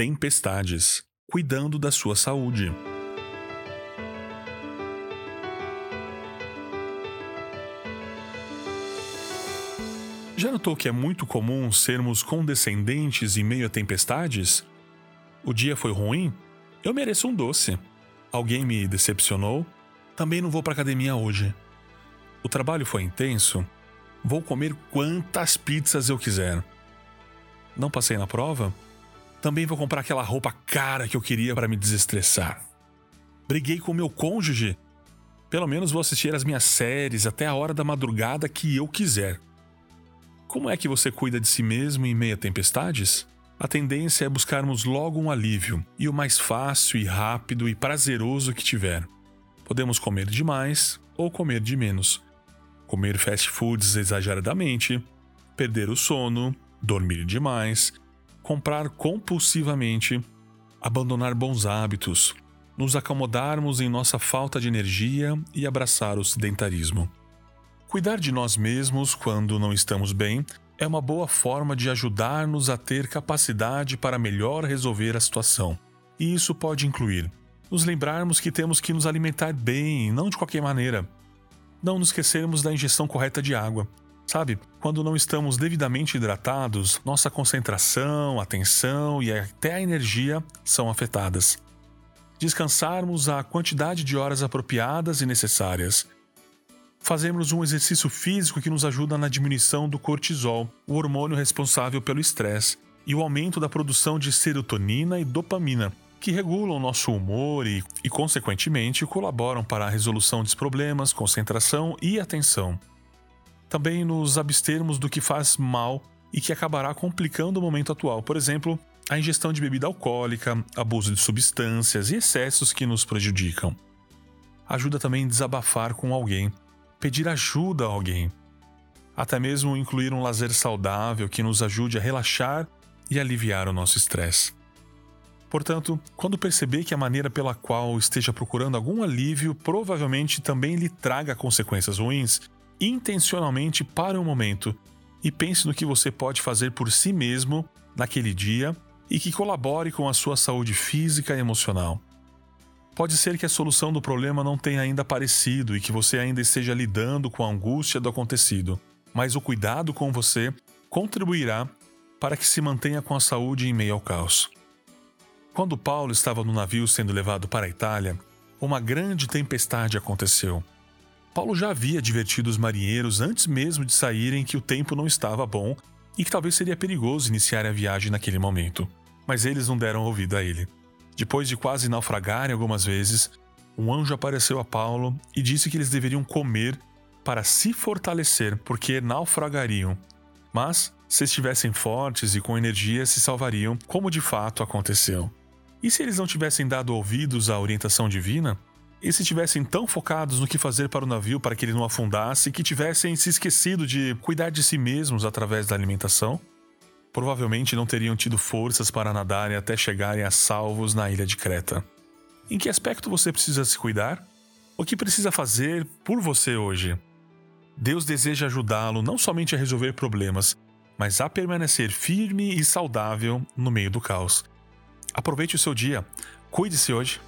tempestades, cuidando da sua saúde. Já notou que é muito comum sermos condescendentes em meio a tempestades? O dia foi ruim? Eu mereço um doce. Alguém me decepcionou? Também não vou para academia hoje. O trabalho foi intenso? Vou comer quantas pizzas eu quiser. Não passei na prova? Também vou comprar aquela roupa cara que eu queria para me desestressar. Briguei com meu cônjuge? Pelo menos vou assistir as minhas séries até a hora da madrugada que eu quiser. Como é que você cuida de si mesmo em meio a tempestades? A tendência é buscarmos logo um alívio, e o mais fácil e rápido e prazeroso que tiver. Podemos comer demais ou comer de menos. Comer fast foods exageradamente, perder o sono, dormir demais, comprar compulsivamente, abandonar bons hábitos, nos acomodarmos em nossa falta de energia e abraçar o sedentarismo. Cuidar de nós mesmos quando não estamos bem é uma boa forma de ajudar-nos a ter capacidade para melhor resolver a situação. E isso pode incluir nos lembrarmos que temos que nos alimentar bem, não de qualquer maneira. Não nos esquecermos da ingestão correta de água. Sabe, quando não estamos devidamente hidratados, nossa concentração, atenção e até a energia são afetadas. Descansarmos a quantidade de horas apropriadas e necessárias fazemos um exercício físico que nos ajuda na diminuição do cortisol, o hormônio responsável pelo estresse, e o aumento da produção de serotonina e dopamina, que regulam nosso humor e, e, consequentemente, colaboram para a resolução dos problemas, concentração e atenção. Também nos abstermos do que faz mal e que acabará complicando o momento atual, por exemplo, a ingestão de bebida alcoólica, abuso de substâncias e excessos que nos prejudicam. Ajuda também desabafar com alguém, pedir ajuda a alguém. Até mesmo incluir um lazer saudável que nos ajude a relaxar e aliviar o nosso estresse. Portanto, quando perceber que a maneira pela qual esteja procurando algum alívio provavelmente também lhe traga consequências ruins, intencionalmente pare um momento e pense no que você pode fazer por si mesmo naquele dia e que colabore com a sua saúde física e emocional. Pode ser que a solução do problema não tenha ainda aparecido e que você ainda esteja lidando com a angústia do acontecido, mas o cuidado com você contribuirá para que se mantenha com a saúde em meio ao caos. Quando Paulo estava no navio sendo levado para a Itália, uma grande tempestade aconteceu. Paulo já havia advertido os marinheiros antes mesmo de saírem que o tempo não estava bom e que talvez seria perigoso iniciar a viagem naquele momento, mas eles não deram ouvido a ele. Depois de quase naufragarem algumas vezes, um anjo apareceu a Paulo e disse que eles deveriam comer para se fortalecer, porque naufragariam. Mas, se estivessem fortes e com energia, se salvariam, como de fato aconteceu. E se eles não tivessem dado ouvidos à orientação divina? E se tivessem tão focados no que fazer para o navio para que ele não afundasse que tivessem se esquecido de cuidar de si mesmos através da alimentação? provavelmente não teriam tido forças para nadarem até chegarem a salvos na ilha de Creta. Em que aspecto você precisa se cuidar? O que precisa fazer por você hoje? Deus deseja ajudá-lo não somente a resolver problemas, mas a permanecer firme e saudável no meio do caos. Aproveite o seu dia, cuide-se hoje.